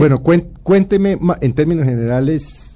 Bueno, cuénteme en términos generales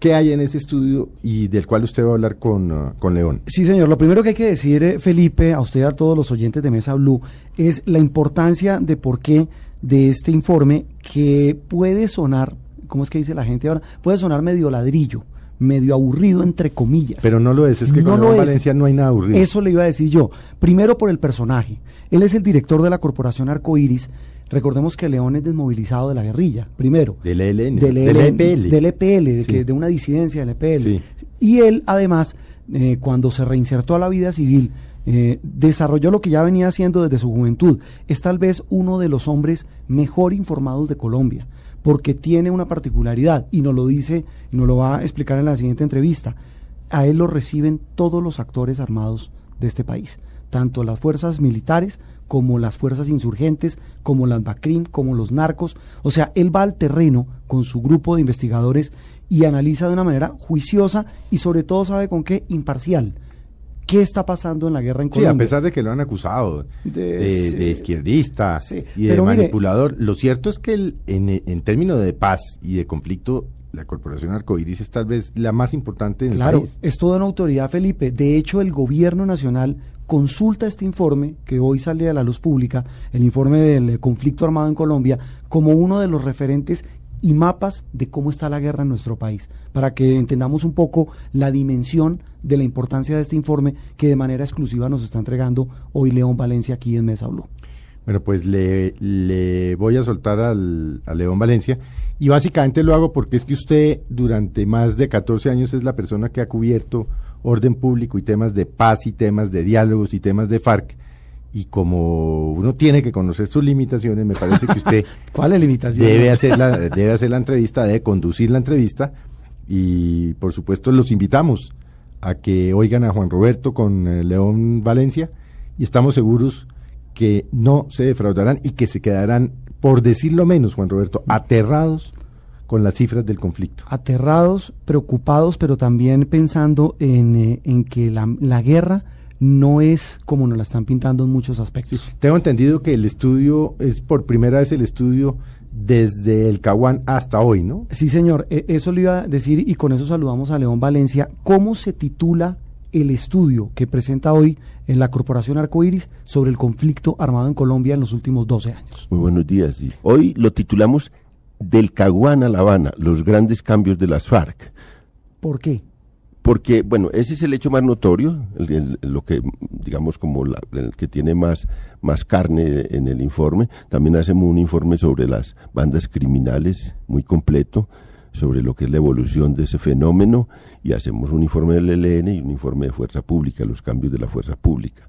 ¿Qué hay en ese estudio y del cual usted va a hablar con, uh, con León? Sí, señor. Lo primero que hay que decir, eh, Felipe, a usted y a todos los oyentes de Mesa Blue, es la importancia de por qué de este informe que puede sonar, ¿cómo es que dice la gente ahora? Puede sonar medio ladrillo, medio aburrido, entre comillas. Pero no lo es, es que con León Valencia no hay nada aburrido. Eso le iba a decir yo. Primero por el personaje. Él es el director de la Corporación Arcoiris Recordemos que León es desmovilizado de la guerrilla, primero. Del ELN. Del, EPL. Del EPL, de, que, de una disidencia del EPL. Y él, además, eh, cuando se reinsertó a la vida civil, eh, desarrolló lo que ya venía haciendo desde su juventud. Es tal vez uno de los hombres mejor informados de Colombia, porque tiene una particularidad, y nos lo dice, y nos lo va a explicar en la siguiente entrevista. A él lo reciben todos los actores armados de este país, tanto las fuerzas militares como las fuerzas insurgentes, como las BACRIM, como los narcos. O sea, él va al terreno con su grupo de investigadores y analiza de una manera juiciosa y sobre todo sabe con qué imparcial. ¿Qué está pasando en la guerra en Colombia? Sí, a pesar de que lo han acusado de, izquierdista y de manipulador, lo cierto es que el, en, términos de paz y de conflicto la Corporación Arcoiris es tal vez la más importante en claro, el país. es toda una autoridad, Felipe. De hecho, el gobierno nacional consulta este informe que hoy sale a la luz pública, el informe del eh, conflicto armado en Colombia, como uno de los referentes y mapas de cómo está la guerra en nuestro país, para que entendamos un poco la dimensión de la importancia de este informe que de manera exclusiva nos está entregando hoy León Valencia aquí en Mesa Blue. Bueno, pues le, voy a soltar al, a León Valencia y básicamente lo hago porque es que usted durante más de 14 años es la persona que ha cubierto orden público y temas de paz y temas de diálogos y temas de FARC. Y como uno tiene que conocer sus limitaciones, me parece que usted ¿Cuál limitación? Debe hacer la, debe hacer la entrevista, debe conducir la entrevista y por supuesto los invitamos a que oigan a Juan Roberto con eh, León Valencia y estamos seguros que no se defraudarán y que se quedarán, por decirlo menos, Juan Roberto, aterrados con las cifras del conflicto. Aterrados, preocupados, pero también pensando en, eh, en que la, la, guerra no es como nos la están pintando en muchos aspectos. tengo entendido que el estudio es por primera vez el estudio desde el Caguán hasta hoy, ¿no? Sí, señor, e, eso le iba a decir y con eso saludamos a León Valencia. ¿Cómo se titula el estudio que presenta hoy en la Corporación Arcoiris sobre el conflicto armado en Colombia en los últimos 12 años? Muy buenos días. Hoy lo titulamos del Caguán a La Habana, los grandes cambios de las FARC. ¿Por qué? Porque, bueno, ese es el hecho más notorio, lo que, digamos, como el que tiene más, más carne en el informe. También hacemos un informe sobre las bandas criminales, muy completo, sobre lo que es la evolución de ese fenómeno, y hacemos un informe del ELN y un informe de Fuerza Pública, los cambios de la Fuerza Pública.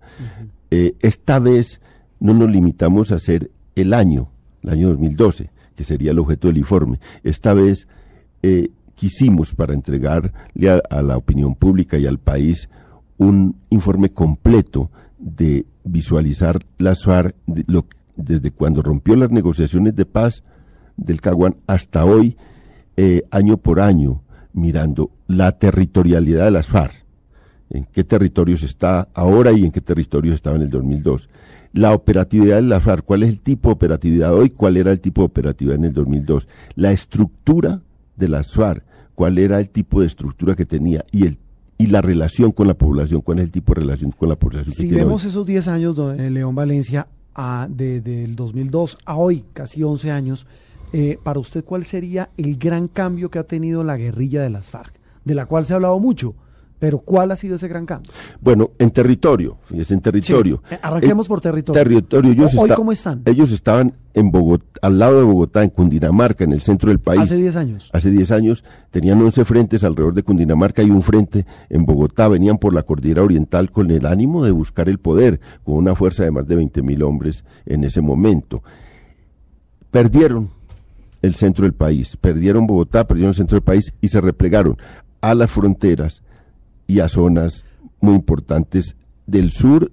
Eh, esta vez no nos limitamos a hacer el año, el año 2012 que sería el objeto del informe. Esta vez eh, quisimos, para entregarle a, la opinión pública y al país, un informe completo de visualizar la FARC desde cuando rompió las negociaciones de paz del Caguán hasta hoy, eh, año por año, mirando la territorialidad de las FARC, en qué territorios está ahora y en qué territorios estaba en el 2002 la operatividad de la FARC, cuál es el tipo de operatividad hoy, cuál era el tipo de operatividad en el 2002, la estructura de la FARC, cuál era el tipo de estructura que tenía y el y la relación con la población, cuál es el tipo de relación con la población. Si vemos esos 10 años de León Valencia, a, desde el 2002 a hoy, casi 11 años, eh, para usted, ¿cuál sería el gran cambio que ha tenido la guerrilla de las FARC, de la cual se ha hablado mucho? Pero ¿cuál ha sido ese gran cambio? Bueno, en territorio, fíjese, en territorio. Arranquemos por territorio. Territorio, ellos ¿Hoy cómo están? Ellos estaban en Bogotá, al lado de Bogotá, en Cundinamarca, en el centro del país. Hace 10 años. Hace 10 años tenían 11 frentes alrededor de Cundinamarca y un frente en Bogotá. Venían por la cordillera oriental con el ánimo de buscar el poder, con una fuerza de más de 20 mil hombres en ese momento. Perdieron el centro del país, perdieron Bogotá, perdieron el centro del país y se replegaron a las fronteras y a zonas muy importantes del sur,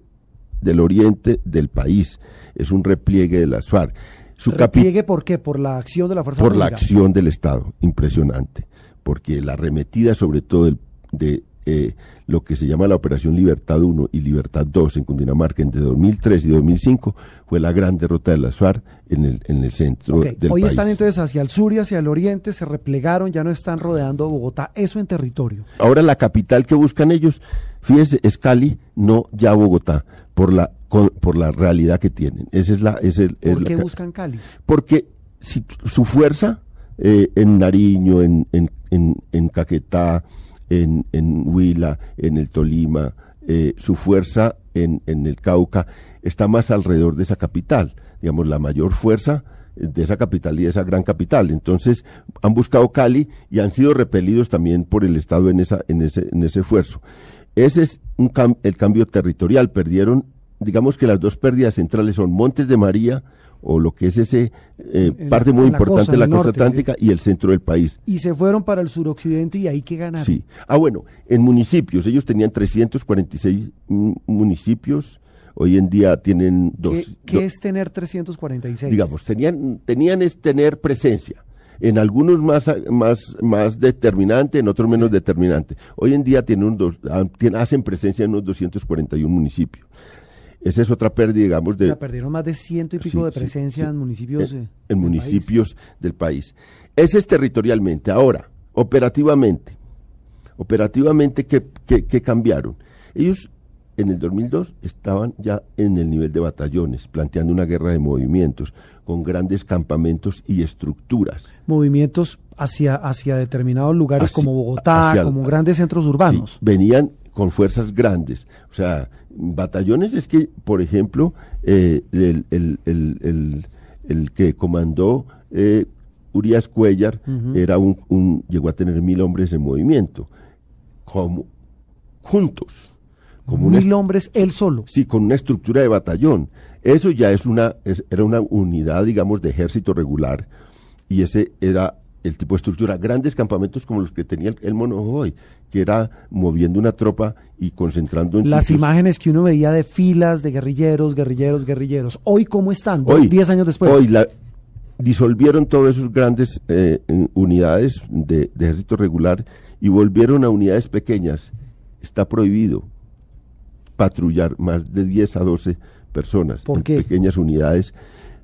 del oriente del país. Es un repliegue de las FARC. Su ¿Repliegue por qué? ¿Por la acción de la Fuerza Por la acción del Estado, impresionante. Porque la arremetida sobre todo del, de eh, lo que se llama la Operación Libertad 1 y Libertad 2 en Cundinamarca entre 2003 y 2005 fue la gran derrota de las FARC en el, en el centro del Hoy país. están entonces hacia el sur y hacia el oriente, se replegaron, ya no están rodeando Bogotá, eso en territorio. Ahora la capital que buscan ellos, fíjese, es Cali, no ya Bogotá, por la por la realidad que tienen. Esa es la es el, ¿Por qué buscan Cali? Porque si, su fuerza eh, en Nariño, en, en, en, en Caquetá, en, en Huila, en el Tolima, eh, su fuerza en, en el Cauca está más alrededor de esa capital. Digamos, la mayor fuerza de esa capital y de esa gran capital. Entonces, han buscado Cali y han sido repelidos también por el Estado en, esa, en, ese, en ese esfuerzo. Ese es un el cambio territorial. Perdieron, digamos que las dos pérdidas centrales son Montes de María, o lo que es ese eh, parte muy importante de la costa atlántica y el centro del país. Y se fueron para el suroccidente y ahí que ganaron. Sí. Ah, bueno, en municipios, ellos tenían 346 municipios, hoy en día tienen dos. ¿Qué, es tener 346? Digamos, tenían, tenían es tener presencia. En algunos más, más, más determinante, en otros menos determinante. Hoy en día tienen un dos, hacen presencia en unos 241 municipios. Esa es otra pérdida, digamos, de... O sea, perdieron más de ciento y pico de presencia en municipios... En, en municipios del país. Ese es territorialmente. Ahora, operativamente. Operativamente, ¿qué, qué, cambiaron? Ellos en el 2002 estaban ya en el nivel de batallones, planteando una guerra de movimientos, con grandes campamentos y estructuras. Movimientos hacia, hacia determinados lugares como Bogotá, como grandes centros urbanos. venían con fuerzas grandes. O sea, batallones es que, por ejemplo, eh, el, el, el, el, que comandó eh, Urias Cuellar era un, un, llegó a tener mil hombres en movimiento, como juntos. Como mil hombres él solo. Sí, con una estructura de batallón. Eso ya es una, era una unidad, digamos, de ejército regular, y ese era el tipo de estructura, grandes campamentos como los que tenía el, mono hoy, que era moviendo una tropa y concentrando en las imágenes que uno veía de filas de guerrilleros, guerrilleros, guerrilleros. Hoy cómo están, hoy, diez años después. Hoy la, disolvieron todas esas grandes eh, unidades de, ejército regular y volvieron a unidades pequeñas. Está prohibido patrullar más de 10 a 12 personas en pequeñas unidades.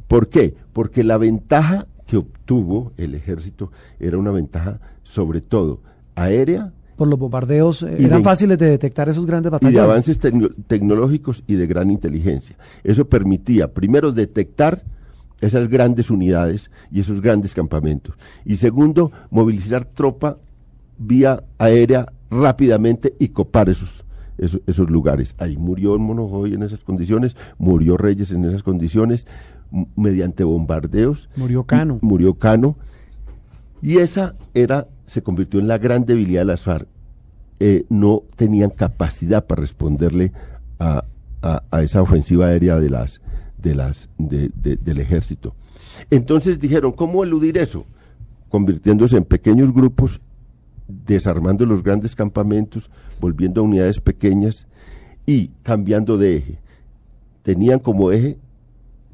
¿Por qué? Porque la ventaja que obtuvo el ejército era una ventaja sobre todo aérea. Por los bombardeos eh, eran fáciles de detectar esos grandes batallones. Y de avances tecnológicos y de gran inteligencia. Eso permitía, primero, detectar esas grandes unidades y esos grandes campamentos. Y segundo, movilizar tropa vía aérea rápidamente y copar esos, esos, esos lugares. Ahí murió Monojoy en esas condiciones, murió Reyes en esas condiciones, mediante bombardeos. Murió Cano. Murió Cano. Y esa era, se convirtió en la gran debilidad de las FARC. Eh, no tenían capacidad para responderle a, a, esa ofensiva aérea de las, de las, de, del ejército. Entonces dijeron, ¿cómo eludir eso? Convirtiéndose en pequeños grupos, desarmando los grandes campamentos, volviendo a unidades pequeñas y cambiando de eje. Tenían como eje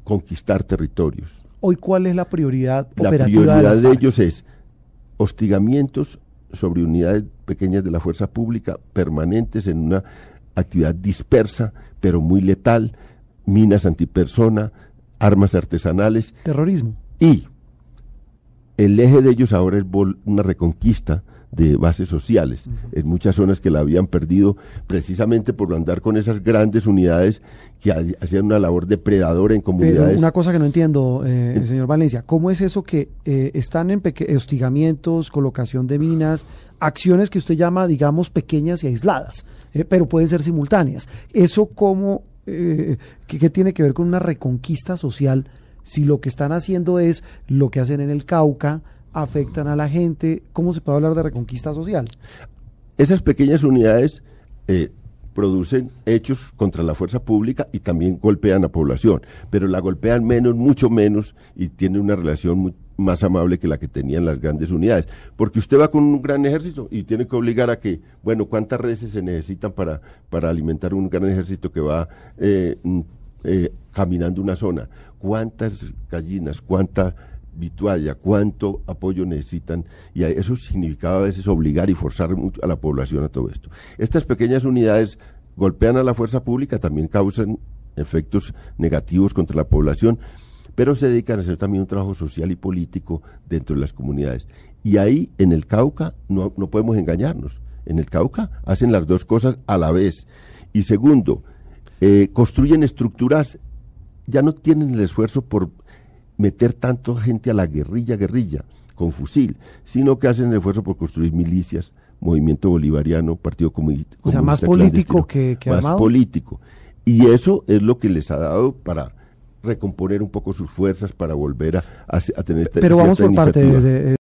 conquistar territorios. Hoy, ¿cuál es la prioridad operativa? La prioridad de, ellos es hostigamientos sobre unidades pequeñas de la fuerza pública permanentes en una actividad dispersa, pero muy letal, minas antipersona, armas artesanales. Terrorismo. Y el eje de ellos ahora es una reconquista de bases sociales en muchas zonas que la habían perdido precisamente por andar con esas grandes unidades que hacían una labor depredadora en comunidades. Pero una cosa que no entiendo, eh, señor Valencia, ¿cómo es eso que eh, están en hostigamientos, colocación de minas, acciones que usted llama, digamos, pequeñas y aisladas, eh, pero pueden ser simultáneas? ¿Eso cómo, qué, qué tiene que ver con una reconquista social si lo que están haciendo es lo que hacen en el Cauca, afectan a la gente? ¿Cómo se puede hablar de reconquista social? Esas pequeñas unidades eh, producen hechos contra la fuerza pública y también golpean a población, pero la golpean menos, mucho menos, y tienen una relación más amable que la que tenían las grandes unidades. Porque usted va con un gran ejército y tiene que obligar a que, bueno, ¿cuántas reses se necesitan para, para alimentar un gran ejército que va eh, mm, eh, caminando una zona? ¿Cuántas gallinas, cuánta Vitualla, cuánto apoyo necesitan y eso significaba a veces obligar y forzar a la población a todo esto. Estas pequeñas unidades golpean a la fuerza pública, también causan efectos negativos contra la población, pero se dedican a hacer también un trabajo social y político dentro de las comunidades. Y ahí en el Cauca no, no podemos engañarnos. En el Cauca hacen las dos cosas a la vez. Y segundo, eh, construyen estructuras, ya no tienen el esfuerzo por meter tanto gente a la guerrilla, guerrilla, con fusil, sino que hacen el esfuerzo por construir milicias, movimiento bolivariano, partido comunista. O sea, más político que, que más político. Y eso es lo que les ha dado para recomponer un poco sus fuerzas, para volver a, tener Pero vamos por parte de